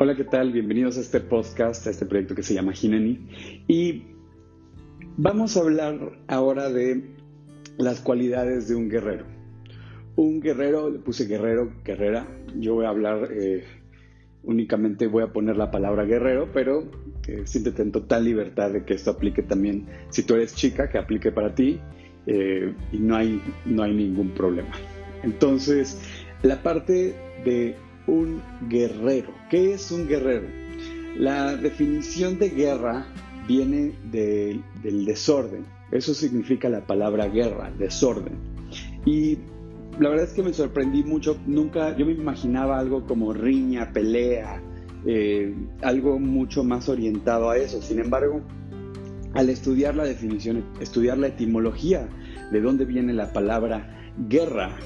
Hola, ¿qué tal? Bienvenidos a este podcast, a este proyecto que se llama Gineni. Y vamos a hablar ahora de las cualidades de un guerrero. Un guerrero, le puse guerrero, guerrera. Yo voy a hablar, eh, únicamente voy a poner la palabra guerrero, pero eh, siéntete en total libertad de que esto aplique también, si tú eres chica, que aplique para ti eh, y no hay, no hay ningún problema. Entonces, la parte de un guerrero. ¿Qué es un guerrero? La definición de guerra viene del desorden. Eso significa la palabra guerra, desorden. Y la verdad es que me sorprendí mucho. Nunca, yo me imaginaba algo como riña, pelea, eh, algo mucho más orientado a eso. Sin embargo, al estudiar la definición, estudiar la etimología de dónde viene la palabra guerra,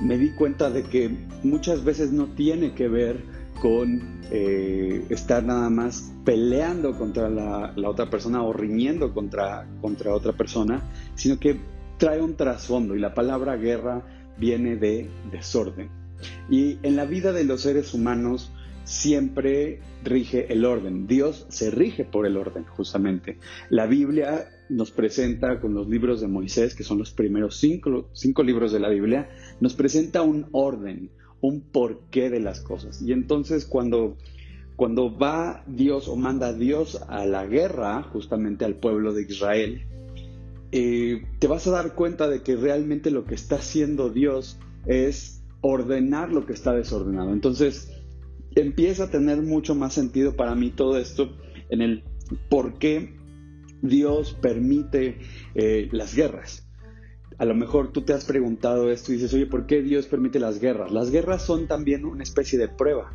me di cuenta de que muchas veces no tiene que ver con eh, estar nada más peleando contra la, otra persona o riñendo contra, contra otra persona, sino que trae un trasfondo y la palabra guerra viene de desorden. Y en la vida de los seres humanos siempre rige el orden. Dios se rige por el orden, justamente. La Biblia nos presenta con los libros de Moisés, que son los primeros cinco, libros de la Biblia, nos presenta un orden, un porqué de las cosas. Y entonces cuando, cuando va Dios o manda Dios a la guerra, justamente al pueblo de Israel, eh, te vas a dar cuenta de que realmente lo que está haciendo Dios es ordenar lo que está desordenado. Entonces empieza a tener mucho más sentido para mí todo esto en el por qué Dios permite eh, las guerras. A lo mejor tú te has preguntado esto y dices, oye, ¿por qué Dios permite las guerras? Las guerras son también una especie de prueba.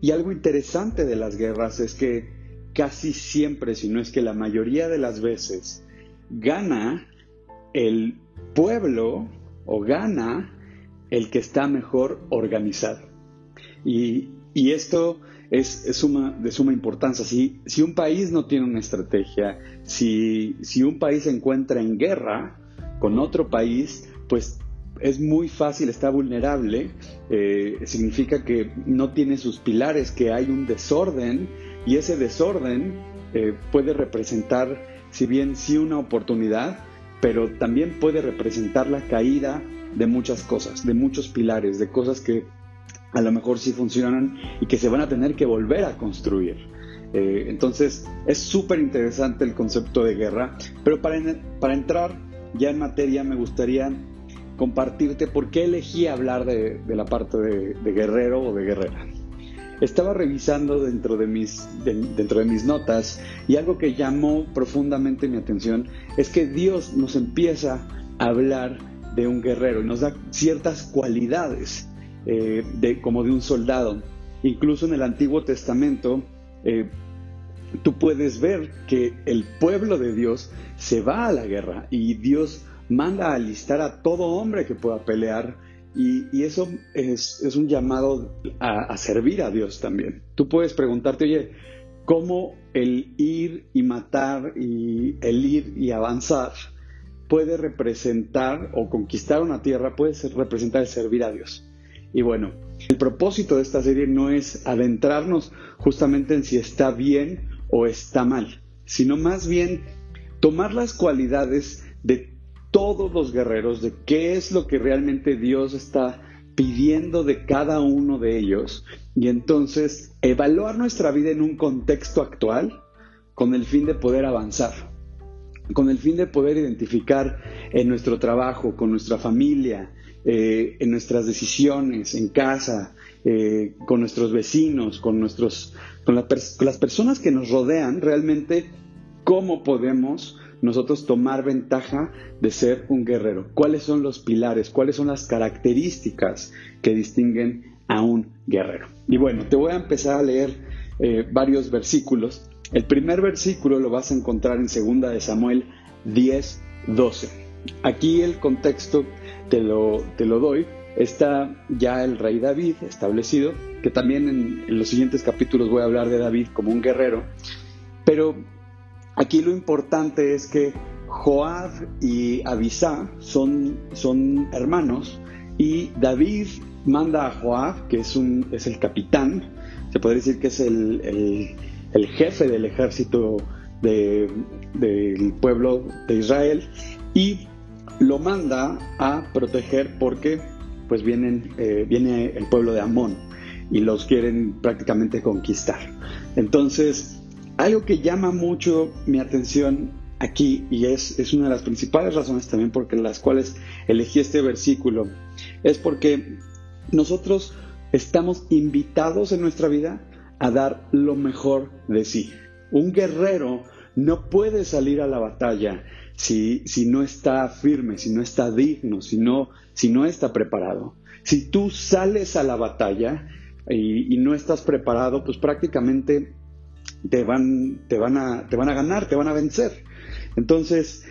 Y algo interesante de las guerras es que casi siempre, si no es que la mayoría de las veces, gana el pueblo o gana el que está mejor organizado. Y, y esto es, suma, de suma importancia. Si, si, un país no tiene una estrategia, si, si un país se encuentra en guerra con otro país, pues es muy fácil, está vulnerable, eh, significa que no tiene sus pilares, que hay un desorden y ese desorden eh, puede representar, si bien sí una oportunidad, pero también puede representar la caída de muchas cosas, de muchos pilares, de cosas que a lo mejor sí funcionan y que se van a tener que volver a construir. Eh, entonces es súper interesante el concepto de guerra, pero para, para entrar ya en materia me gustaría compartirte por qué elegí hablar de, la parte de, guerrero o de guerrera. Estaba revisando dentro de, mis, dentro de mis notas y algo que llamó profundamente mi atención es que Dios nos empieza a hablar de un guerrero y nos da ciertas cualidades eh, de, como de un soldado. Incluso en el Antiguo Testamento, eh, tú puedes ver que el pueblo de Dios se va a la guerra y Dios manda a alistar a todo hombre que pueda pelear y, eso es, un llamado a, a, servir a Dios también. Tú puedes preguntarte, oye, ¿cómo el ir y matar y el ir y avanzar puede representar o conquistar una tierra, puede representar el servir a Dios? Y bueno, el propósito de esta serie no es adentrarnos justamente en si está bien o está mal, sino más bien tomar las cualidades de todos los guerreros, de qué es lo que realmente Dios está pidiendo de cada uno de ellos y entonces evaluar nuestra vida en un contexto actual con el fin de poder avanzar, con el fin de poder identificar en nuestro trabajo, con nuestra familia, eh, en nuestras decisiones, en casa, eh, con nuestros vecinos, con, nuestros, con, las personas que nos rodean, realmente cómo podemos nosotros tomar ventaja de ser un guerrero. ¿Cuáles son los pilares? ¿Cuáles son las características que distinguen a un guerrero? Y bueno, te voy a empezar a leer eh, varios versículos. El primer versículo lo vas a encontrar en 2 de Samuel 10, 12. Aquí el contexto te lo, te lo doy, está ya el rey David establecido, que también en, los siguientes capítulos voy a hablar de David como un guerrero, pero aquí lo importante es que Joab y Abisá son, son hermanos y David manda a Joab, que es, un, es el capitán, se podría decir que es el, jefe del ejército del pueblo de Israel y lo manda a proteger porque pues vienen, eh, viene el pueblo de Amón y los quieren prácticamente conquistar. Entonces, algo que llama mucho mi atención aquí y es, es una de las principales razones también por las cuales elegí este versículo, es porque nosotros estamos invitados en nuestra vida a dar lo mejor de sí. Un guerrero no puede salir a la batalla si, si no está firme, si no está digno, si no, si no está preparado. Si tú sales a la batalla y, no estás preparado, pues prácticamente te van, te, van a, te van a ganar, te van a vencer. Entonces,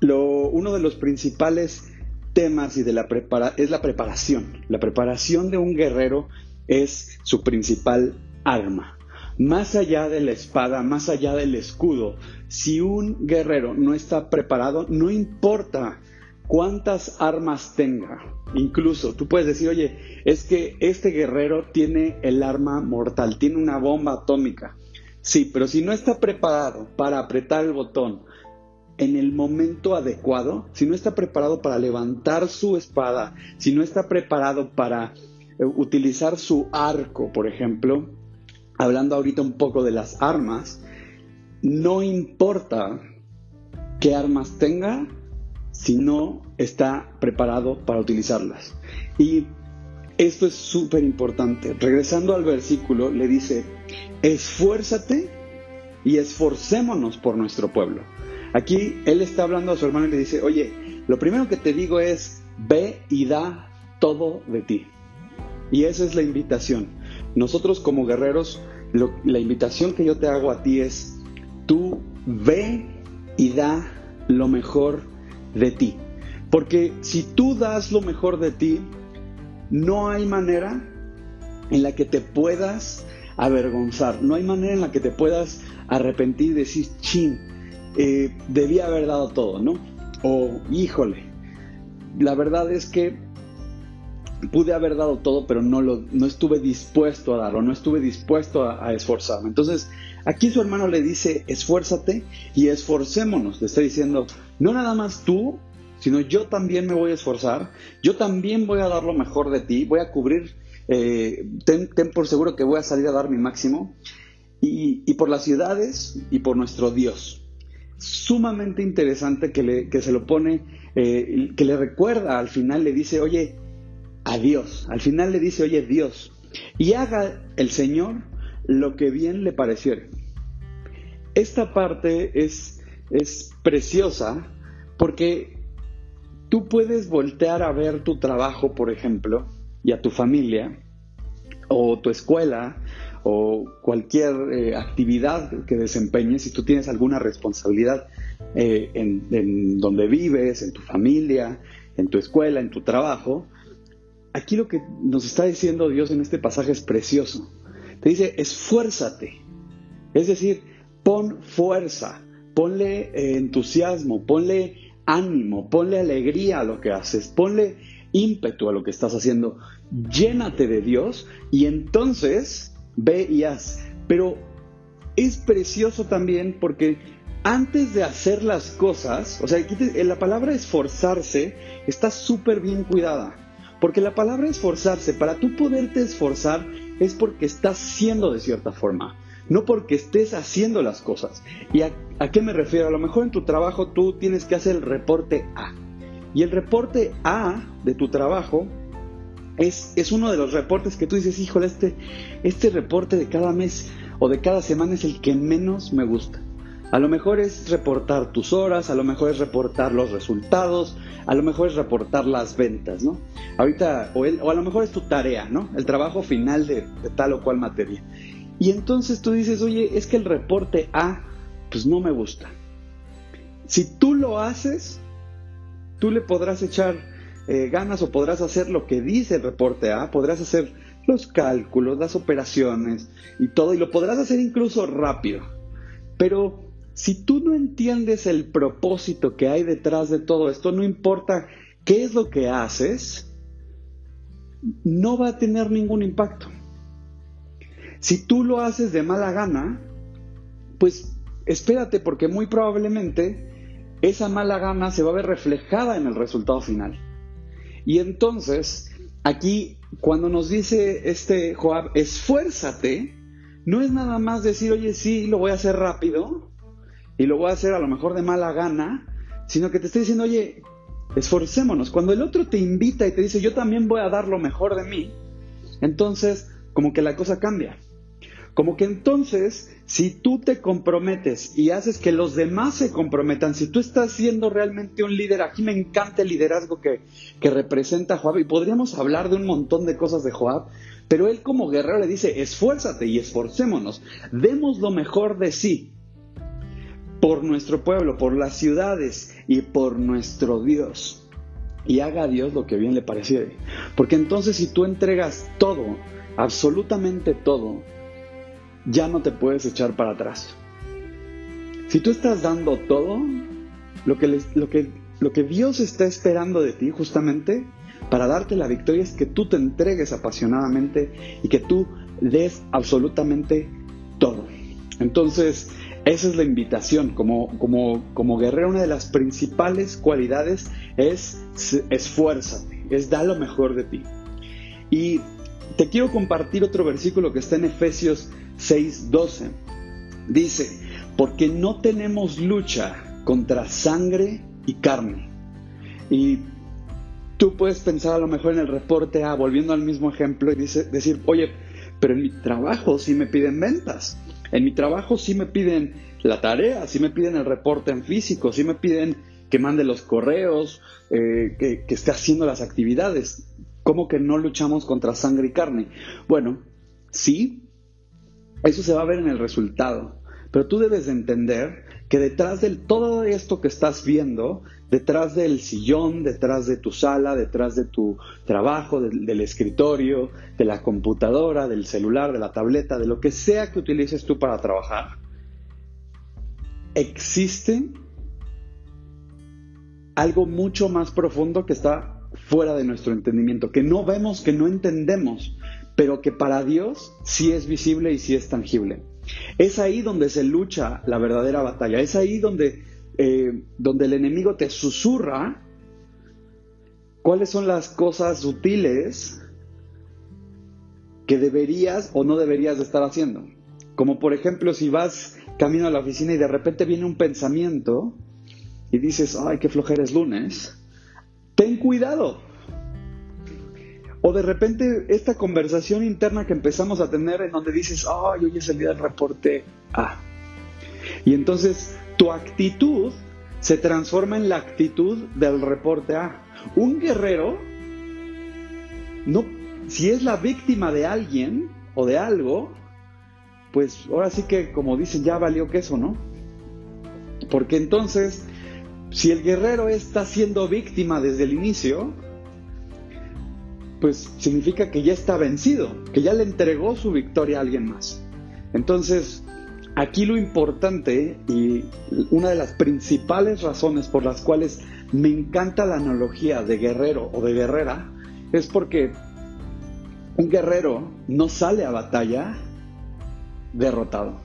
lo, uno de los principales temas y de la prepara es la preparación. La preparación de un guerrero es su principal arma. Más allá de la espada, más allá del escudo, si un guerrero no está preparado, no importa cuántas armas tenga. Incluso tú puedes decir, oye, es que este guerrero tiene el arma mortal, tiene una bomba atómica. Sí, pero si no está preparado para apretar el botón, en el momento adecuado, si no está preparado para levantar su espada, si no está preparado para eh, utilizar su arco, por ejemplo, hablando ahorita un poco de las armas, no importa qué armas tenga si no está preparado para utilizarlas. Y esto es súper importante. Regresando al versículo, le dice, esfuérzate y esforcémonos por nuestro pueblo. Aquí él está hablando a su hermano y le dice, oye, lo primero que te digo es, ve y da todo de ti. Y esa es la invitación. Nosotros como guerreros, la invitación que yo te hago a ti es, tú ve y da lo mejor de ti. Porque si tú das lo mejor de ti, no hay manera en la que te puedas avergonzar, no hay manera en la que te puedas arrepentir y decir, chin, eh, debía haber dado todo, ¿no? O, híjole, la verdad es que pude haber dado todo, pero no, lo, no estuve dispuesto a darlo, no estuve dispuesto a, esforzarme. Entonces, aquí su hermano le dice, esfuérzate y esforcémonos. Le está diciendo, no nada más tú, sino yo también me voy a esforzar, yo también voy a dar lo mejor de ti, voy a cubrir, eh, ten, por seguro que voy a salir a dar mi máximo, y, y por las ciudades y por nuestro Dios sumamente interesante que, le, que se lo pone, eh, que le recuerda, al final le dice, oye, a Dios, al final le dice, oye, Dios, y haga el Señor lo que bien le pareciera. Esta parte es, es preciosa porque tú puedes voltear a ver tu trabajo, por ejemplo, y a tu familia, o tu escuela, o cualquier eh, actividad que desempeñes, si tú tienes alguna responsabilidad eh, en, donde vives, en tu familia, en tu escuela, en tu trabajo, aquí lo que nos está diciendo Dios en este pasaje es precioso. Te dice, esfuérzate. Es decir, pon fuerza, ponle eh, entusiasmo, ponle ánimo, ponle alegría a lo que haces, ponle ímpetu a lo que estás haciendo. Llénate de Dios y entonces ve y haz. Pero es precioso también porque antes de hacer las cosas, o sea, la palabra esforzarse está súper bien cuidada. Porque la palabra esforzarse, para tú poderte esforzar, es porque estás siendo de cierta forma, no porque estés haciendo las cosas. ¿Y a, qué me refiero? A lo mejor en tu trabajo tú tienes que hacer el reporte A. Y el reporte A de tu trabajo es, uno de los reportes que tú dices, híjole, este, este reporte de cada mes o de cada semana es el que menos me gusta. A lo mejor es reportar tus horas, a lo mejor es reportar los resultados, a lo mejor es reportar las ventas, ¿no? Ahorita, o, o a lo mejor es tu tarea, ¿no? El trabajo final de, de, tal o cual materia. Y entonces tú dices, oye, es que el reporte A, pues no me gusta. Si tú lo haces, tú le podrás echar eh, ganas o podrás hacer lo que dice el reporte A, podrás hacer los cálculos, las operaciones y todo, y lo podrás hacer incluso rápido. Pero si tú no entiendes el propósito que hay detrás de todo esto, no importa qué es lo que haces, no va a tener ningún impacto. Si tú lo haces de mala gana, pues espérate porque muy probablemente esa mala gana se va a ver reflejada en el resultado final. Y entonces, aquí, cuando nos dice este Joab, esfuérzate, no es nada más decir, oye, sí, lo voy a hacer rápido y lo voy a hacer a lo mejor de mala gana, sino que te está diciendo, oye, esforcémonos. Cuando el otro te invita y te dice, yo también voy a dar lo mejor de mí, entonces como que la cosa cambia. Como que entonces, si tú te comprometes y haces que los demás se comprometan, si tú estás siendo realmente un líder, aquí me encanta el liderazgo que, que representa Joab, y podríamos hablar de un montón de cosas de Joab, pero él como guerrero le dice, esfuérzate y esforcémonos, demos lo mejor de sí por nuestro pueblo, por las ciudades y por nuestro Dios. Y haga a Dios lo que bien le pareciere. Porque entonces si tú entregas todo, absolutamente todo, ya no te puedes echar para atrás. Si tú estás dando todo, lo que, lo que, lo que Dios está esperando de ti justamente para darte la victoria es que tú te entregues apasionadamente y que tú des absolutamente todo. Entonces, esa es la invitación. Como, como, como guerrero, una de las principales cualidades es esfuérzate, es da lo mejor de ti. Y te quiero compartir otro versículo que está en Efesios 6:12. Dice, porque no tenemos lucha contra sangre y carne. Y tú puedes pensar a lo mejor en el reporte A, volviendo al mismo ejemplo, y decir, oye, pero en mi trabajo sí me piden ventas. En mi trabajo sí me piden la tarea, sí me piden el reporte en físico, sí me piden que mande los correos, eh, que, que esté haciendo las actividades. ¿Cómo que no luchamos contra sangre y carne? Bueno, sí, eso se va a ver en el resultado. Pero tú debes de entender que detrás de todo esto que estás viendo, detrás del sillón, detrás de tu sala, detrás de tu trabajo, del, escritorio, de la computadora, del celular, de la tableta, de lo que sea que utilices tú para trabajar, existe algo mucho más profundo que está fuera de nuestro entendimiento, que no vemos, que no entendemos, pero que para Dios sí es visible y sí es tangible. Es ahí donde se lucha la verdadera batalla, es ahí donde, eh, donde el enemigo te susurra cuáles son las cosas sutiles que deberías o no deberías de estar haciendo. Como por ejemplo si vas camino a la oficina y de repente viene un pensamiento y dices, ay, qué flojera es lunes, ten cuidado, o de repente esta conversación interna que empezamos a tener en donde dices, ay, hoy es el del reporte A. Y entonces tu actitud se transforma en la actitud del reporte A. Un guerrero, no, si es la víctima de alguien o de algo, pues ahora sí que como dicen, ya valió queso, ¿no? Porque entonces, si el guerrero está siendo víctima desde el inicio, pues significa que ya está vencido, que ya le entregó su victoria a alguien más. Entonces, aquí lo importante y una de las principales razones por las cuales me encanta la analogía de guerrero o de guerrera es porque un guerrero no sale a batalla derrotado.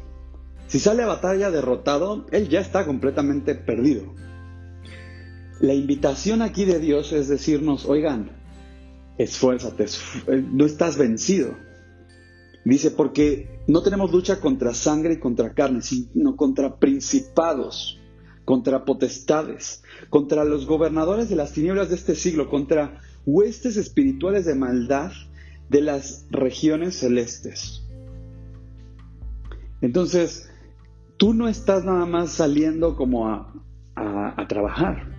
Si sale a batalla derrotado, él ya está completamente perdido. La invitación aquí de Dios es decirnos, oigan, esfuérzate, eh, no estás vencido. Dice, porque no tenemos lucha contra sangre y contra carne, sino contra principados, contra potestades, contra los gobernadores de las tinieblas de este siglo, contra huestes espirituales de maldad de las regiones celestes. Entonces, tú no estás nada más saliendo como a, a trabajar,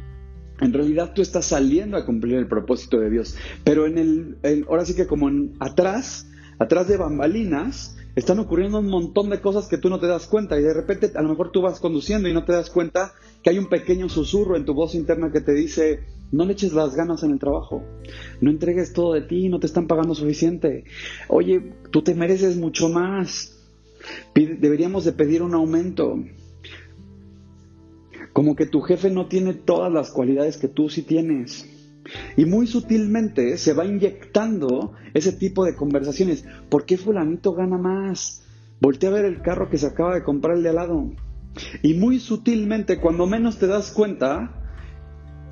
en realidad tú estás saliendo a cumplir el propósito de Dios. Pero en el, ahora sí que como en, atrás, atrás de bambalinas, están ocurriendo un montón de cosas que tú no te das cuenta y de repente a lo mejor tú vas conduciendo y no te das cuenta que hay un pequeño susurro en tu voz interna que te dice, no le eches las ganas en el trabajo, no entregues todo de ti, no te están pagando suficiente. Oye, tú te mereces mucho más. Deberíamos de pedir un aumento. Como que tu jefe no tiene todas las cualidades que tú sí tienes. Y muy sutilmente se va inyectando ese tipo de conversaciones. ¿Por qué fulanito gana más? Voltea a ver el carro que se acaba de comprar el de al lado. Y muy sutilmente, cuando menos te das cuenta,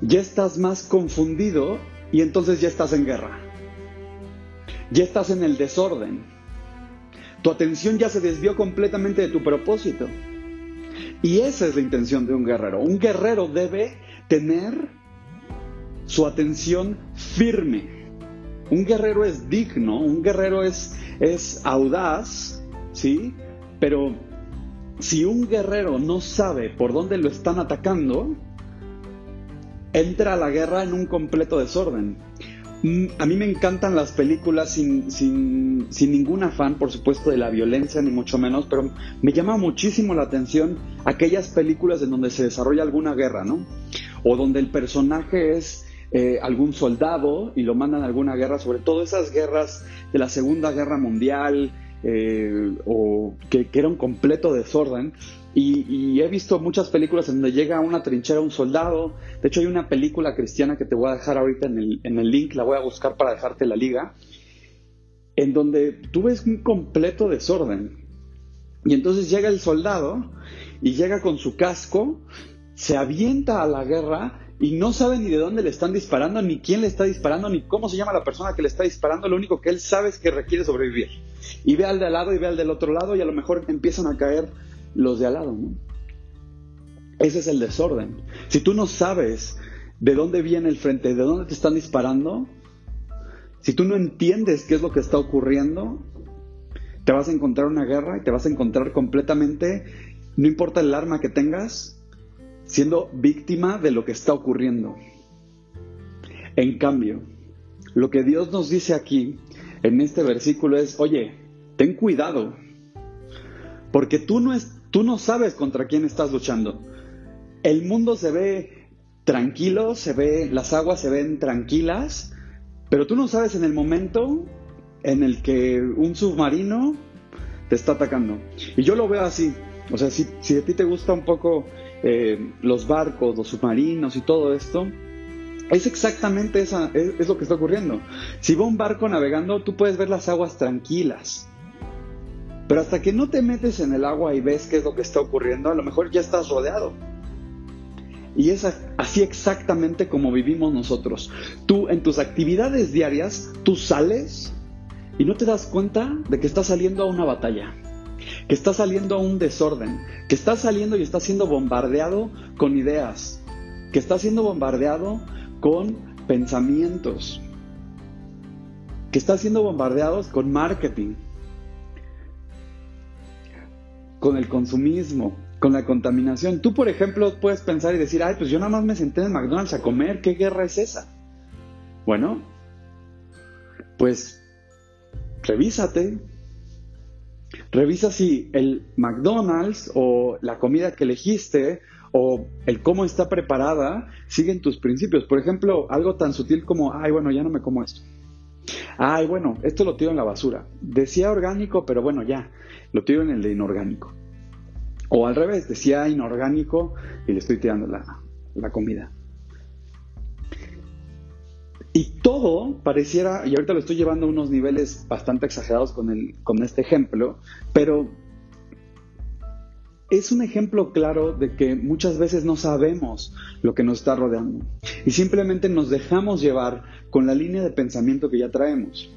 ya estás más confundido y entonces ya estás en guerra. Ya estás en el desorden. Tu atención ya se desvió completamente de tu propósito. Y esa es la intención de un guerrero. Un guerrero debe tener su atención firme. Un guerrero es digno, un guerrero es, es audaz, ¿sí? Pero si un guerrero no sabe por dónde lo están atacando, entra a la guerra en un completo desorden. Mm, a mí me encantan las películas sin, sin, sin, ningún afán, por supuesto, de la violencia, ni mucho menos, pero me llama muchísimo la atención aquellas películas en donde se desarrolla alguna guerra, ¿no? O donde el personaje es eh, algún soldado y lo mandan a alguna guerra, sobre todo esas guerras de la Segunda Guerra Mundial, eh, o que, era un completo desorden. Y, he visto muchas películas en donde llega a una trinchera un soldado. De hecho, hay una película cristiana que te voy a dejar ahorita en el, en el link, la voy a buscar para dejarte la liga, en donde tú ves un completo desorden. Y entonces llega el soldado y llega con su casco, se avienta a la guerra y no sabe ni de dónde le están disparando, ni quién le está disparando, ni cómo se llama la persona que le está disparando. Lo único que él sabe es que requiere sobrevivir. Y ve al de al lado y ve al del otro lado y a lo mejor empiezan a caer los de al lado. Ese es el desorden. Si tú no sabes de dónde viene el frente, de dónde te están disparando, si tú no entiendes qué es lo que está ocurriendo, te vas a encontrar una guerra y te vas a encontrar completamente, no importa el arma que tengas, siendo víctima de lo que está ocurriendo. En cambio, lo que Dios nos dice aquí, en este versículo, es, oye, ten cuidado, porque tú no, es, tú no sabes contra quién estás luchando. El mundo se ve tranquilo, se ve, las aguas se ven tranquilas, pero tú no sabes en el momento en el que un submarino te está atacando. Y yo lo veo así. O sea, si, a ti te gusta un poco eh, los barcos, los submarinos y todo esto, es exactamente esa, que está ocurriendo. Si va un barco navegando, tú puedes ver las aguas tranquilas. Pero hasta que no te metes en el agua y ves qué es lo que está ocurriendo, a lo mejor ya estás rodeado. Y es así exactamente como vivimos nosotros. Tú en tus actividades diarias, tú sales y no te das cuenta de que estás saliendo a una batalla que está saliendo a un desorden, que está saliendo y está siendo bombardeado con ideas, que está siendo bombardeado con pensamientos, que está siendo bombardeado con marketing, con el consumismo, con la contaminación. Tú, por ejemplo, puedes pensar y decir, ay, pues yo nada más me senté en McDonald's a comer, ¿qué guerra es esa? Bueno, pues revísate, Revisa si el McDonald's o la comida que elegiste o el cómo está preparada siguen tus principios. Por ejemplo, algo tan sutil como, ay, bueno, ya no me como esto. Ay, bueno, esto lo tiro en la basura. Decía orgánico, pero bueno, ya, lo tiro en el de inorgánico. O al revés, decía inorgánico y le estoy tirando la, la comida. Y todo pareciera, y ahorita lo estoy llevando a unos niveles bastante exagerados con, el, con este ejemplo, pero es un ejemplo claro de que muchas veces no sabemos lo que nos está rodeando y simplemente nos dejamos llevar con la línea de pensamiento que ya traemos.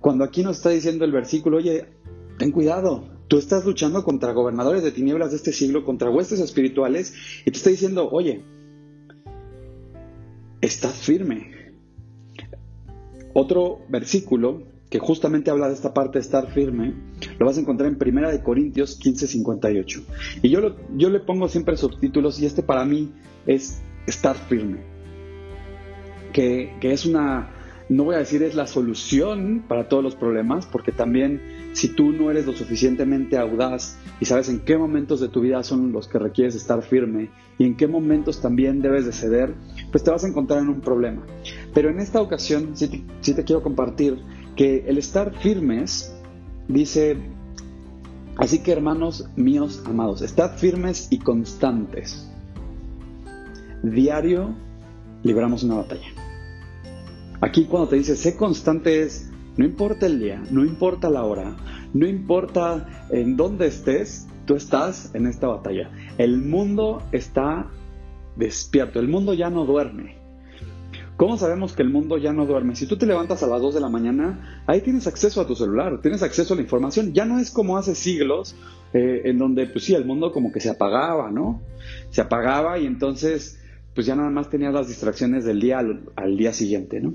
Cuando aquí nos está diciendo el versículo, oye, ten cuidado, tú estás luchando contra gobernadores de tinieblas de este siglo, contra huestes espirituales, y te está diciendo, oye, estás firme, otro versículo que justamente habla de esta parte de estar firme, lo vas a encontrar en Primera de Corintios 15:58. Y yo, yo le pongo siempre subtítulos y este para mí es estar firme, que, que es una, no voy a decir es la solución para todos los problemas, porque también si tú no eres lo suficientemente audaz y sabes en qué momentos de tu vida son los que requieres estar firme y en qué momentos también debes de ceder, pues te vas a encontrar en un problema. Pero en esta ocasión sí te, quiero compartir que el estar firmes dice, así que hermanos míos amados, estad firmes y constantes. Diario libramos una batalla. Aquí cuando te dice sé constante es, no importa el día, no importa la hora, no importa en dónde estés, tú estás en esta batalla. El mundo está despierto, el mundo ya no duerme. ¿Cómo sabemos que el mundo ya no duerme? Si tú te levantas a las 2 de la mañana, ahí tienes acceso a tu celular, tienes acceso a la información. Ya no es como hace siglos, eh, en donde, pues sí, el mundo como que se apagaba, ¿no? Se apagaba y entonces, pues ya nada más tenías las distracciones del día al, día siguiente, ¿no?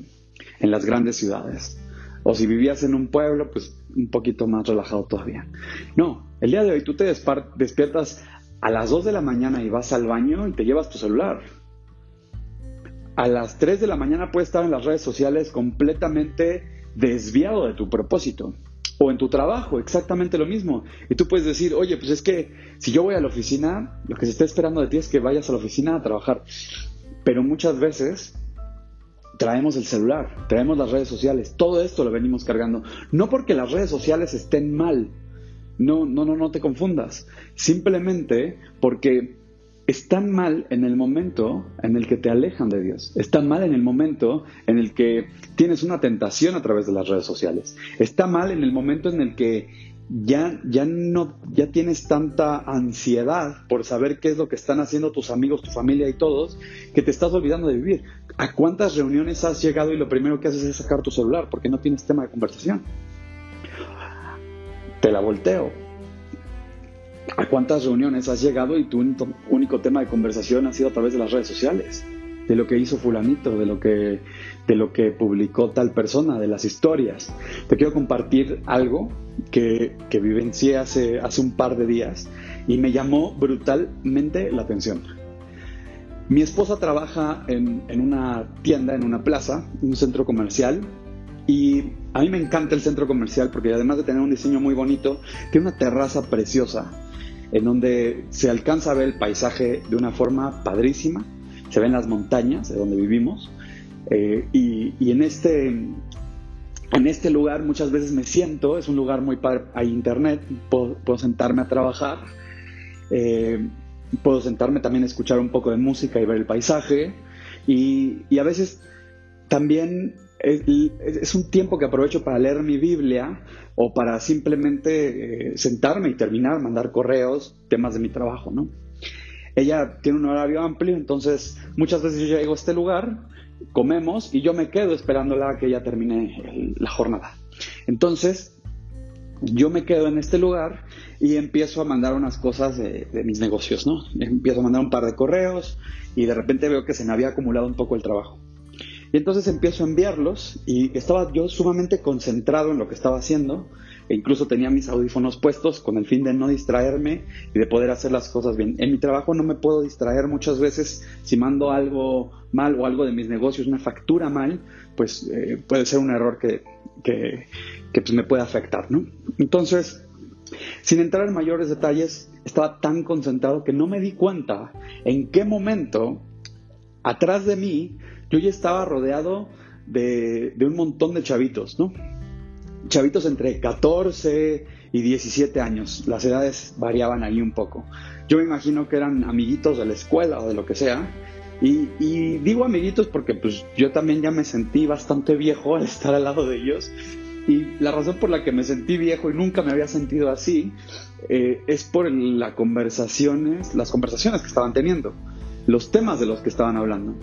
En las grandes ciudades. O si vivías en un pueblo, pues un poquito más relajado todavía. No, el día de hoy tú te despiertas a las 2 de la mañana y vas al baño y te llevas tu celular a las 3 de la mañana puedes estar en las redes sociales completamente desviado de tu propósito. O en tu trabajo, exactamente lo mismo. Y tú puedes decir, oye, pues es que si yo voy a la oficina, lo que se está esperando de ti es que vayas a la oficina a trabajar. Pero muchas veces traemos el celular, traemos las redes sociales, todo esto lo venimos cargando. No porque las redes sociales estén mal, no, no, no, no te confundas. Simplemente porque están mal en el momento en el que te alejan de Dios. Está mal en el momento en el que tienes una tentación a través de las redes sociales. Está mal en el momento en el que ya, ya no, ya tienes tanta ansiedad por saber qué es lo que están haciendo tus amigos, tu familia y todos, que te estás olvidando de vivir. ¿A cuántas reuniones has llegado y lo primero que haces es sacar tu celular porque no tienes tema de conversación? Te la volteo ¿A cuántas reuniones has llegado y tu único tema de conversación ha sido a través de las redes sociales? De lo que hizo fulanito, de lo que, de lo que publicó tal persona, de las historias. Te quiero compartir algo que, que vivencié hace, hace un par de días y me llamó brutalmente la atención. Mi esposa trabaja en, en una tienda, en una plaza, en un centro comercial, y a mí me encanta el centro comercial porque además de tener un diseño muy bonito, tiene una terraza preciosa en donde se alcanza a ver el paisaje de una forma padrísima, se ven las montañas de donde vivimos. Eh, y, en, este, en este lugar muchas veces me siento, es un lugar muy padre, hay internet, puedo, sentarme a trabajar, eh, puedo sentarme también a escuchar un poco de música y ver el paisaje. Y, y a veces también es, un tiempo que aprovecho para leer mi Biblia o para simplemente eh, sentarme y terminar, mandar correos, temas de mi trabajo, ¿no? Ella tiene un horario amplio, entonces muchas veces yo llego a este lugar, comemos y yo me quedo esperándola a que ella termine la jornada. Entonces, yo me quedo en este lugar y empiezo a mandar unas cosas de, de, mis negocios, ¿no? Empiezo a mandar un par de correos y de repente veo que se me había acumulado un poco el trabajo. Y entonces empiezo a enviarlos y estaba yo sumamente concentrado en lo que estaba haciendo e incluso tenía mis audífonos puestos con el fin de no distraerme y de poder hacer las cosas bien. En mi trabajo no me puedo distraer muchas veces si mando algo mal o algo de mis negocios, una factura mal, pues eh, puede ser un error que, que, pues me puede afectar, ¿no? Entonces, sin entrar en mayores detalles, estaba tan concentrado que no me di cuenta en qué momento atrás de mí yo ya estaba rodeado de, un montón de chavitos, ¿no? Chavitos entre 14 y 17 años. Las edades variaban ahí un poco. Yo me imagino que eran amiguitos de la escuela o de lo que sea. Y, y, digo amiguitos porque pues yo también ya me sentí bastante viejo al estar al lado de ellos. Y la razón por la que me sentí viejo y nunca me había sentido así eh, es por las conversaciones, las conversaciones que estaban teniendo, los temas de los que estaban hablando.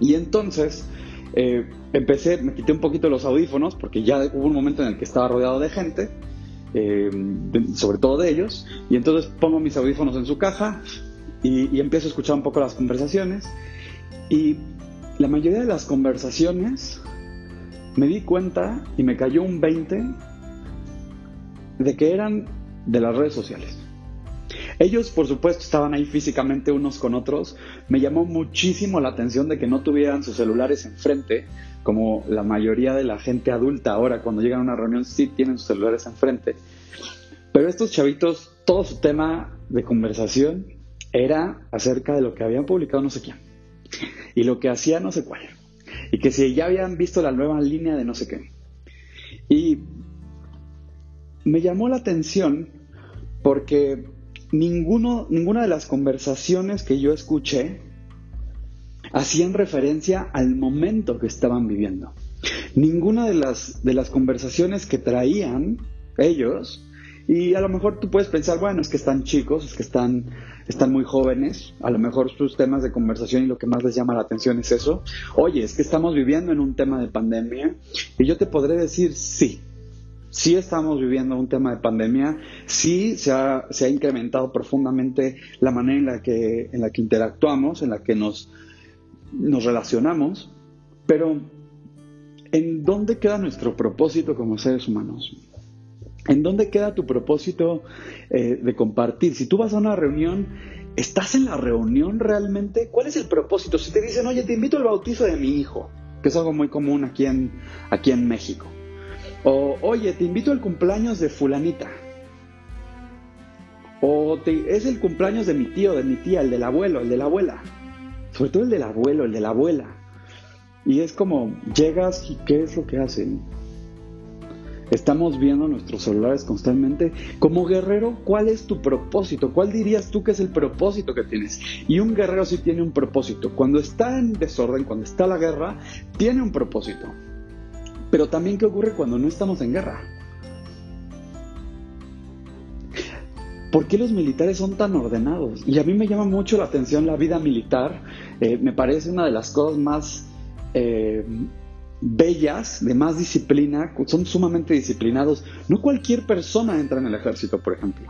Y entonces eh, empecé, me quité un poquito los audífonos porque ya hubo un momento en el que estaba rodeado de gente, eh, sobre todo de ellos, y entonces pongo mis audífonos en su caja y, y, empiezo a escuchar un poco las conversaciones. Y la mayoría de las conversaciones me di cuenta y me cayó un 20 de que eran de las redes sociales. Ellos, por supuesto, estaban ahí físicamente unos con otros. Me llamó muchísimo la atención de que no tuvieran sus celulares enfrente, como la mayoría de la gente adulta ahora, cuando llegan a una reunión, sí tienen sus celulares enfrente. Pero estos chavitos, todo su tema de conversación era acerca de lo que habían publicado no sé quién y lo que hacía no sé cuál. Y que si ya habían visto la nueva línea de no sé qué. Y me llamó la atención porque ninguno, ninguna de las conversaciones que yo escuché hacían referencia al momento que estaban viviendo. Ninguna de las, de las conversaciones que traían ellos, y a lo mejor tú puedes pensar, bueno, es que están chicos, es que están, están muy jóvenes, a lo mejor sus temas de conversación y lo que más les llama la atención es eso. Oye, es que estamos viviendo en un tema de pandemia, y yo te podré decir sí, sí estamos viviendo un tema de pandemia, sí se ha, incrementado profundamente la manera en la que, en la que interactuamos, en la que nos, nos relacionamos, pero ¿en dónde queda nuestro propósito como seres humanos? ¿En dónde queda tu propósito eh, de compartir? Si tú vas a una reunión, ¿estás en la reunión realmente? ¿Cuál es el propósito? Si te dicen, oye, te invito al bautizo de mi hijo, que es algo muy común aquí en, aquí en México. O, oye, te invito al cumpleaños de fulanita. O es el cumpleaños de mi tío, de mi tía, el del abuelo, el de la abuela. Sobre todo el del abuelo, el de la abuela. Y es como, llegas y ¿qué es lo que hacen? Estamos viendo nuestros celulares constantemente. Como guerrero, ¿cuál es tu propósito? ¿Cuál dirías tú que es el propósito que tienes? Y un guerrero sí tiene un propósito. Cuando está en desorden, cuando está la guerra, tiene un propósito. Pero también, ¿qué ocurre cuando no estamos en guerra? ¿Por qué los militares son tan ordenados? Y a mí me llama mucho la atención la vida militar. Eh, me parece una de las cosas más eh, bellas, de más disciplina, son sumamente disciplinados. No cualquier persona entra en el ejército, por ejemplo.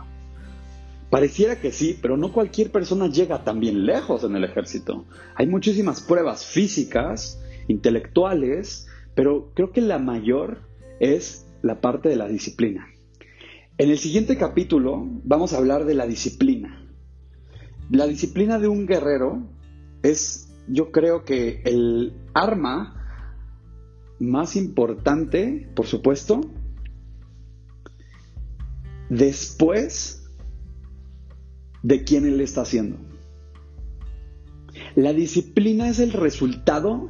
Pareciera que sí, pero no cualquier persona llega tan lejos en el ejército. Hay muchísimas pruebas físicas, intelectuales, pero creo que la mayor es la parte de la disciplina. En el siguiente capítulo vamos a hablar de la disciplina. La disciplina de un guerrero es, yo creo que el arma más importante, por supuesto, después de quién él está haciendo. La disciplina es el resultado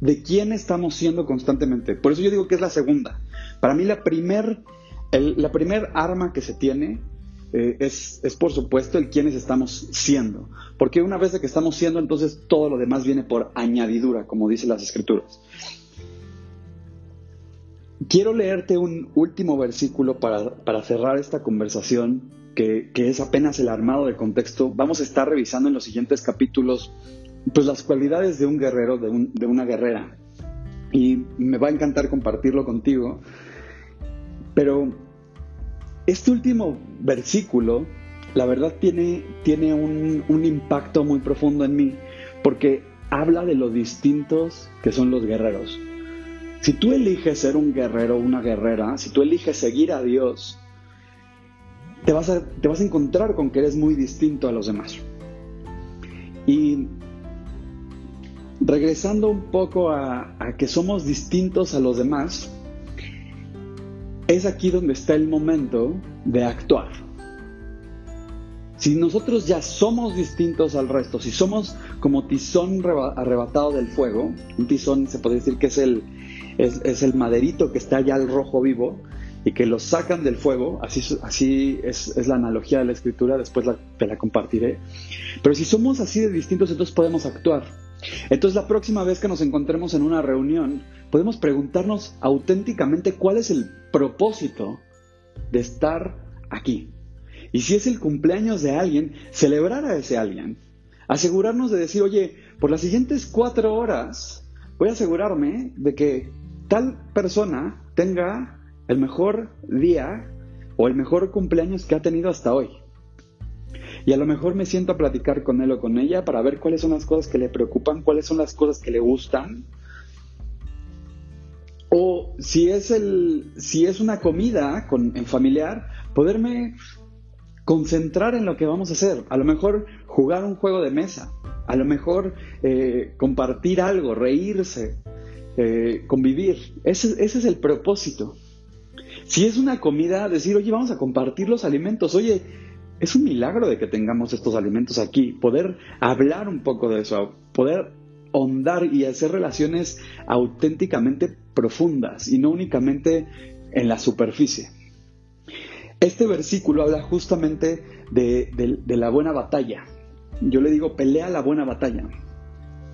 de quién estamos siendo constantemente. Por eso yo digo que es la segunda. Para mí la primer, la primer arma que se tiene eh, es, es, por supuesto el quiénes estamos siendo. Porque una vez que estamos siendo, entonces todo lo demás viene por añadidura, como dicen las escrituras. Quiero leerte un último versículo para, cerrar esta conversación, que, es apenas el armado de contexto. Vamos a estar revisando en los siguientes capítulos pues, las cualidades de un guerrero, de, de una guerrera. Y me va a encantar compartirlo contigo. Pero este último versículo, la verdad, tiene, tiene un, un impacto muy profundo en mí, porque habla de lo distintos que son los guerreros. Si tú eliges ser un guerrero o una guerrera, si tú eliges seguir a Dios, te vas a, te vas a encontrar con que eres muy distinto a los demás. Y regresando un poco a, que somos distintos a los demás, es aquí donde está el momento de actuar. Si nosotros ya somos distintos al resto, si somos como tizón arrebatado del fuego, un tizón se puede decir que es el, es, el maderito que está ya al rojo vivo y que lo sacan del fuego, así, así es, la analogía de la escritura, después te la compartiré. Pero si somos así de distintos, entonces podemos actuar. Entonces la próxima vez que nos encontremos en una reunión, podemos preguntarnos auténticamente cuál es el propósito de estar aquí. Y si es el cumpleaños de alguien, celebrar a ese alguien. Asegurarnos de decir, oye, por las siguientes cuatro horas voy a asegurarme de que tal persona tenga el mejor día o el mejor cumpleaños que ha tenido hasta hoy. Y a lo mejor me siento a platicar con él o con ella para ver cuáles son las cosas que le preocupan, cuáles son las cosas que le gustan. O si es, el, si es una comida con, en familiar, poderme concentrar en lo que vamos a hacer. A lo mejor jugar un juego de mesa. A lo mejor eh, compartir algo, reírse, eh, convivir. Ese, ese es el propósito. Si es una comida, decir, oye, vamos a compartir los alimentos. Oye, es un milagro de que tengamos estos alimentos aquí. Poder hablar un poco de eso, poder hondar y hacer relaciones auténticamente profundas y no únicamente en la superficie. Este versículo habla justamente de, la buena batalla. Yo le digo, pelea la buena batalla.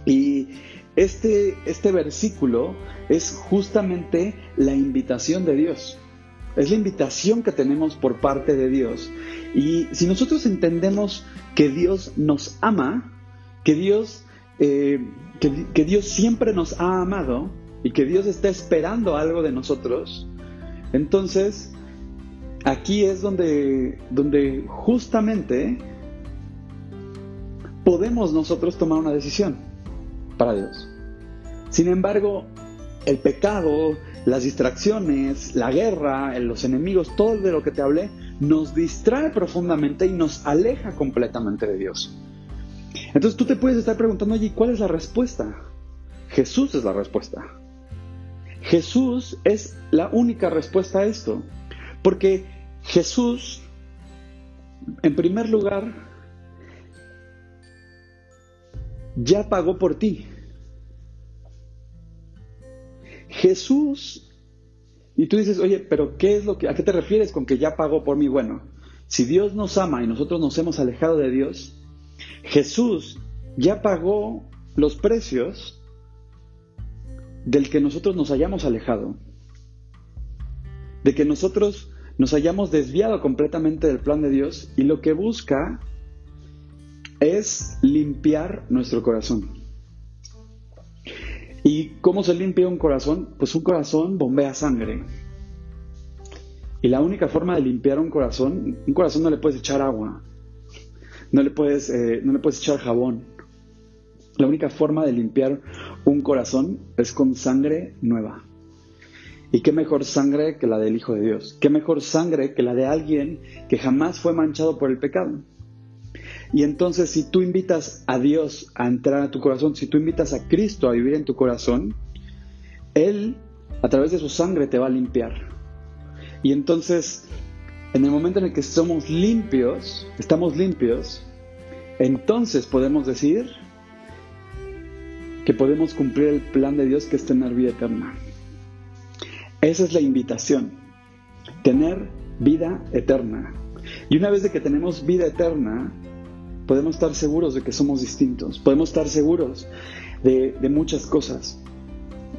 Y este, este versículo es justamente la invitación de Dios. Es la invitación que tenemos por parte de Dios. Y si nosotros entendemos que Dios nos ama, que Dios, eh, que, Dios siempre nos ha amado y que Dios está esperando algo de nosotros, entonces aquí es donde, donde justamente podemos nosotros tomar una decisión para Dios. Sin embargo, el pecado, las distracciones, la guerra, los enemigos, todo de lo que te hablé, nos distrae profundamente y nos aleja completamente de Dios. Entonces tú te puedes estar preguntando allí, ¿cuál es la respuesta? Jesús es la respuesta. Jesús es la única respuesta a esto. Porque Jesús, en primer lugar, ya pagó por ti. Jesús, y tú dices, oye, pero ¿qué es lo que, a qué te refieres con que ya pagó por mí? Bueno, si Dios nos ama y nosotros nos hemos alejado de Dios, Jesús ya pagó los precios del que nosotros nos hayamos alejado, de que nosotros nos hayamos desviado completamente del plan de Dios y lo que busca es limpiar nuestro corazón. ¿Y cómo se limpia un corazón? Pues un corazón bombea sangre. Y la única forma de limpiar un corazón, un corazón no le puedes echar agua, no le puedes, eh, no le puedes echar jabón. La única forma de limpiar un corazón es con sangre nueva. ¿Y qué mejor sangre que la del Hijo de Dios? ¿Qué mejor sangre que la de alguien que jamás fue manchado por el pecado? Y entonces si tú invitas a Dios a entrar a tu corazón, si tú invitas a Cristo a vivir en tu corazón, Él a través de su sangre te va a limpiar. Y entonces, en el momento en el que somos limpios, estamos limpios, entonces podemos decir que podemos cumplir el plan de Dios que es tener vida eterna. Esa es la invitación, tener vida eterna. Y una vez de que tenemos vida eterna, podemos estar seguros de que somos distintos, podemos estar seguros de, muchas cosas.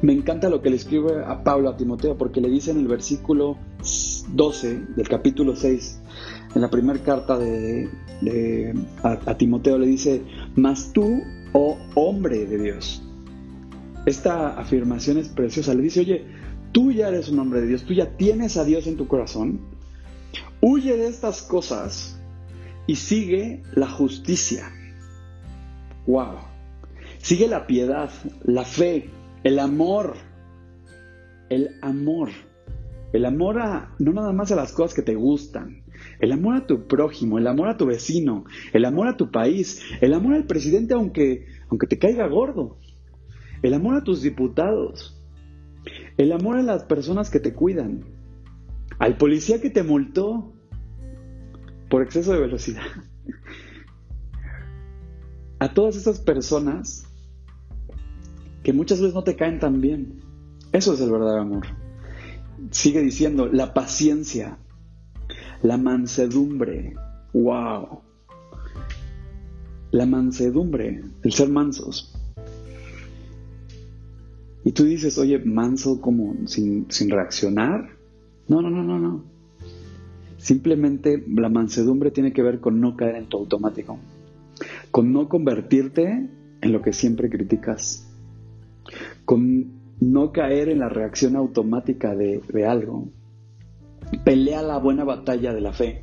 Me encanta lo que le escribe a Pablo a Timoteo, porque le dice en el versículo 12 del capítulo 6, en la primera carta de, a, Timoteo, le dice, mas tú, oh hombre de Dios. Esta afirmación es preciosa. Le dice, oye, tú ya eres un hombre de Dios, tú ya tienes a Dios en tu corazón. Huye de estas cosas y sigue la justicia. ¡Wow! Sigue la piedad, la fe, el amor. El amor. El amor a no nada más a las cosas que te gustan. El amor a tu prójimo, el amor a tu vecino, el amor a tu país, el amor al presidente aunque, aunque te caiga gordo. El amor a tus diputados. El amor a las personas que te cuidan. Al policía que te multó por exceso de velocidad. A todas esas personas que muchas veces no te caen tan bien. Eso es el verdadero amor. Sigue diciendo, la paciencia, la mansedumbre. ¡Wow! La mansedumbre, el ser mansos. Y tú dices, oye, manso como sin, sin reaccionar. No, no, no, no, no. Simplemente la mansedumbre tiene que ver con no caer en tu automático, con no convertirte en lo que siempre criticas, con no caer en la reacción automática de, algo. Pelea la buena batalla de la fe.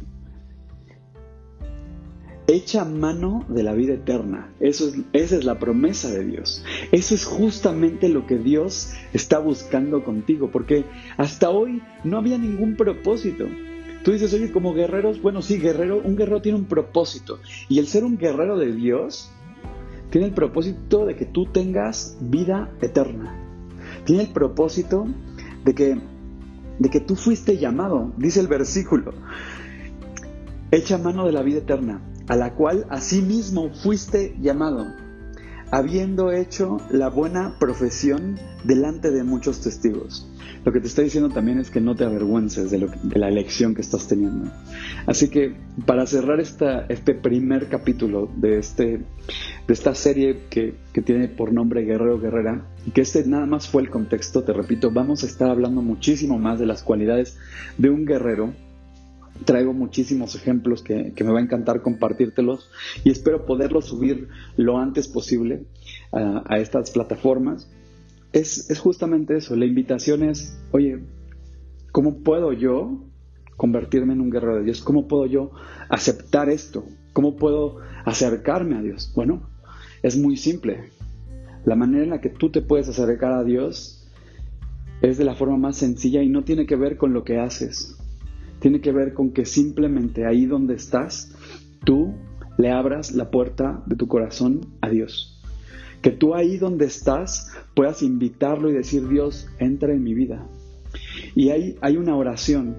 Echa mano de la vida eterna. Eso es, esa es la promesa de Dios. Eso es justamente lo que Dios está buscando contigo, porque hasta hoy no había ningún propósito. Tú dices, oye, como guerreros, bueno, sí, guerrero, un guerrero tiene un propósito. Y el ser un guerrero de Dios tiene el propósito de que tú tengas vida eterna. Tiene el propósito de que, de que tú fuiste llamado, dice el versículo, echa mano de la vida eterna, a la cual asimismo fuiste llamado, habiendo hecho la buena profesión delante de muchos testigos. Lo que te estoy diciendo también es que no te avergüences de, la elección que estás teniendo. Así que para cerrar este primer capítulo de, este, de esta serie que, que tiene por nombre Guerrero Guerrera, y que este nada más fue el contexto, te repito, vamos a estar hablando muchísimo más de las cualidades de un guerrero traigo muchísimos ejemplos que, me va a encantar compartírtelos y espero poderlos subir lo antes posible a estas plataformas es, justamente eso. La invitación es, oye, ¿cómo puedo yo convertirme en un guerrero de Dios? ¿Cómo puedo yo aceptar esto? ¿Cómo puedo acercarme a Dios? Bueno, es muy simple. La manera en la que tú te puedes acercar a Dios es de la forma más sencilla y no tiene que ver con lo que haces. Tiene que ver con que simplemente ahí donde estás, tú le abras la puerta de tu corazón a Dios. Que tú ahí donde estás puedas invitarlo y decir, Dios, entra en mi vida. Y hay, hay una oración,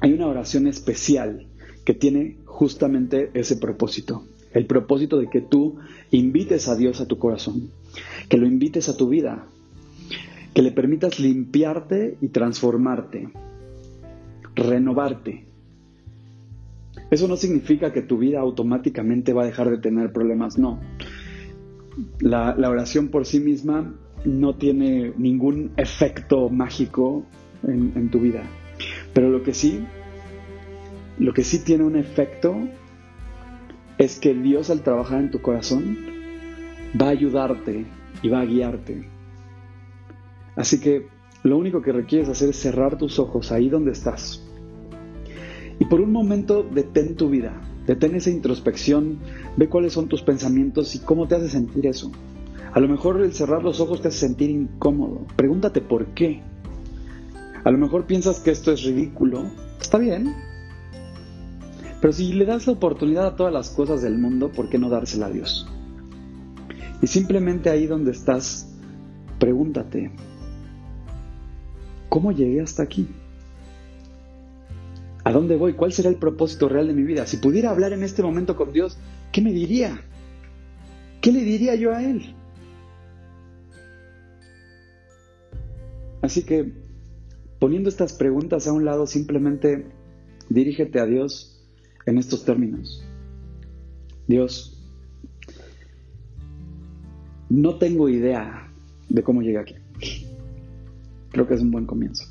hay una oración especial que tiene justamente ese propósito. El propósito de que tú invites a Dios a tu corazón, que lo invites a tu vida, que le permitas limpiarte y transformarte, renovarte. Eso no significa que tu vida automáticamente va a dejar de tener problemas, no la, oración por sí misma no tiene ningún efecto mágico en, tu vida. Pero lo que sí, lo que sí tiene un efecto es que Dios al trabajar en tu corazón va a ayudarte y va a guiarte. Así que lo único que requieres hacer es cerrar tus ojos ahí donde estás. Y por un momento detén tu vida. Detén esa introspección, ve cuáles son tus pensamientos y cómo te hace sentir eso. A lo mejor el cerrar los ojos te hace sentir incómodo. Pregúntate por qué. A lo mejor piensas que esto es ridículo. Está bien. Pero si le das la oportunidad a todas las cosas del mundo, ¿por qué no dársela a Dios? Y simplemente ahí donde estás, pregúntate, ¿cómo llegué hasta aquí? ¿A dónde voy? ¿Cuál será el propósito real de mi vida? Si pudiera hablar en este momento con Dios, ¿qué me diría? ¿Qué le diría yo a Él? Así que, poniendo estas preguntas a un lado, simplemente dirígete a Dios en estos términos. Dios, no tengo idea de cómo llegué aquí. Creo que es un buen comienzo.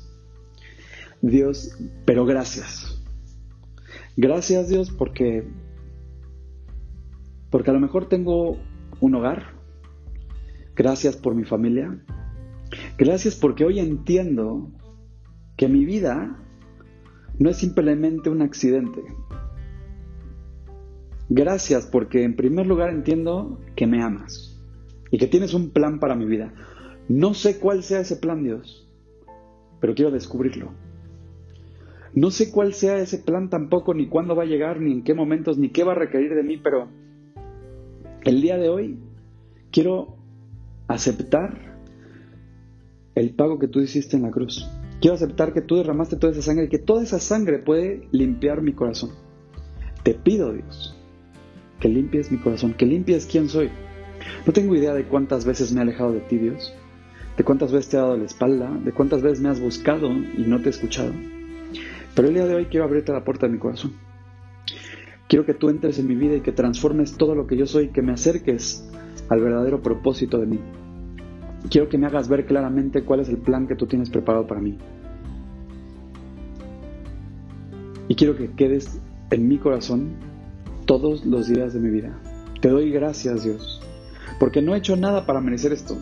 Dios, pero gracias. Gracias Dios porque porque a lo mejor tengo un hogar. Gracias por mi familia. Gracias porque hoy entiendo que mi vida no es simplemente un accidente. Gracias porque en primer lugar entiendo que me amas y que tienes un plan para mi vida. No sé cuál sea ese plan, Dios, pero quiero descubrirlo. No sé cuál sea ese plan tampoco, ni cuándo va a llegar, ni en qué momentos, ni qué va a requerir de mí, pero el día de hoy quiero aceptar el pago que tú hiciste en la cruz. Quiero aceptar que tú derramaste toda esa sangre y que toda esa sangre puede limpiar mi corazón. Te pido, Dios, que limpies mi corazón, que limpies quién soy. No tengo idea de cuántas veces me he alejado de ti, Dios, de cuántas veces te he dado la espalda, de cuántas veces me has buscado y no te he escuchado. Pero el día de hoy quiero abrirte la puerta de mi corazón. Quiero que tú entres en mi vida y que transformes todo lo que yo soy, que me acerques al verdadero propósito de mí. Quiero que me hagas ver claramente cuál es el plan que tú tienes preparado para mí. Y quiero que quedes en mi corazón todos los días de mi vida. Te doy gracias, Dios, porque no he hecho nada para merecer esto.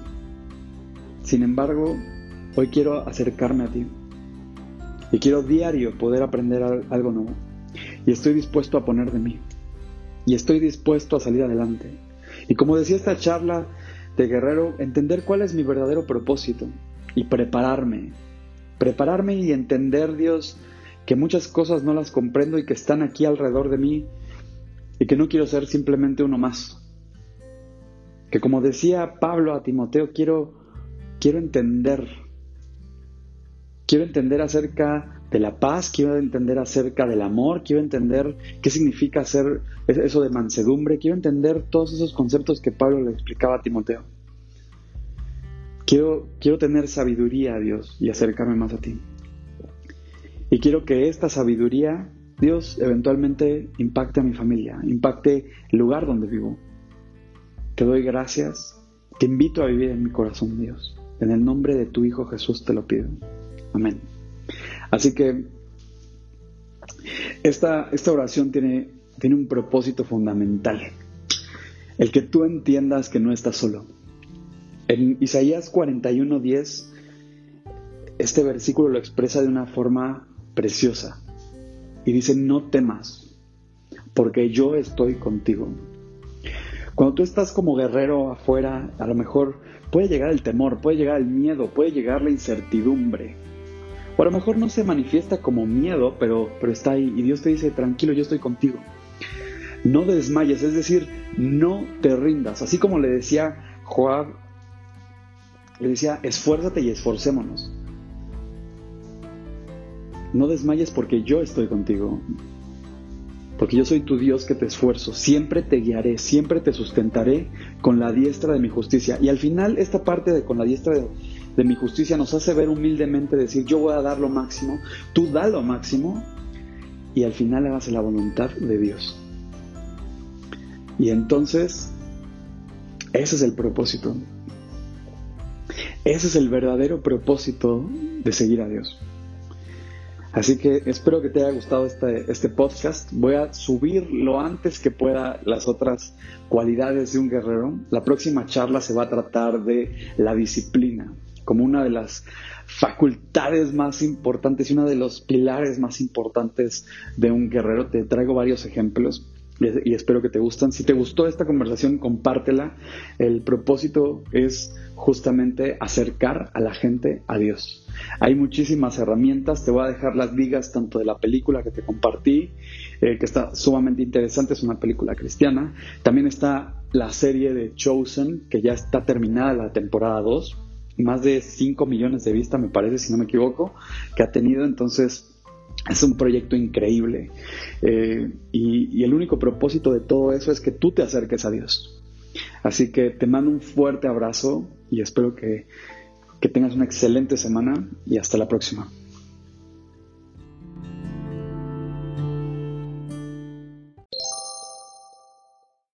Sin embargo, hoy quiero acercarme a ti y quiero diario poder aprender algo nuevo. Y estoy dispuesto a poner de mí. Y estoy dispuesto a salir adelante. Y como decía esta charla de guerrero, entender cuál es mi verdadero propósito y prepararme. Prepararme y entender, Dios, que muchas cosas no las comprendo y que están aquí alrededor de mí y que no quiero ser simplemente uno más. Que como decía Pablo a Timoteo, quiero, quiero entender quiero entender acerca de la paz, quiero entender acerca del amor, quiero entender qué significa hacer eso de mansedumbre, quiero entender todos esos conceptos que Pablo le explicaba a Timoteo. Quiero, quiero tener sabiduría, Dios, y acercarme más a ti. Y quiero que esta sabiduría, Dios, eventualmente impacte a mi familia, impacte el lugar donde vivo. Te doy gracias, te invito a vivir en mi corazón, Dios. En el nombre de tu Hijo Jesús te lo pido. Amén. Así que esta, esta oración tiene, tiene un propósito fundamental. El que tú entiendas que no estás solo. En Isaías 41:10, este versículo lo expresa de una forma preciosa. Y dice, no temas, porque yo estoy contigo. Cuando tú estás como guerrero afuera, a lo mejor puede llegar el temor, puede llegar el miedo, puede llegar la incertidumbre. O a lo mejor no se manifiesta como miedo, pero, pero está ahí. Y Dios te dice, tranquilo, yo estoy contigo. No desmayes, es decir, no te rindas. Así como le decía Joab, le decía, esfuérzate y esforcémonos. No desmayes porque yo estoy contigo. Porque yo soy tu Dios que te esfuerzo. Siempre te guiaré, siempre te sustentaré con la diestra de mi justicia. Y al final esta parte de con la diestra de, de mi justicia nos hace ver humildemente, decir, yo voy a dar lo máximo, tú da lo máximo y al final hagas la voluntad de Dios. Y entonces, ese es el propósito. Ese es el verdadero propósito de seguir a Dios. Así que espero que te haya gustado este, este, podcast. Voy a subir lo antes que pueda las otras cualidades de un guerrero. La próxima charla se va a tratar de la disciplina como una de las facultades más importantes y uno de los pilares más importantes de un guerrero. Te traigo varios ejemplos y espero que te gustan. Si te gustó esta conversación, compártela. El propósito es justamente acercar a la gente a Dios. Hay muchísimas herramientas, te voy a dejar las ligas tanto de la película que te compartí, eh, que está sumamente interesante, es una película cristiana. También está la serie de Chosen, que ya está terminada la temporada 2 más de 5 millones de vistas, me parece, si no me equivoco, que ha tenido. Entonces, es un proyecto increíble. Eh, y, el único propósito de todo eso es que tú te acerques a Dios. Así que te mando un fuerte abrazo y espero que, que tengas una excelente semana y hasta la próxima.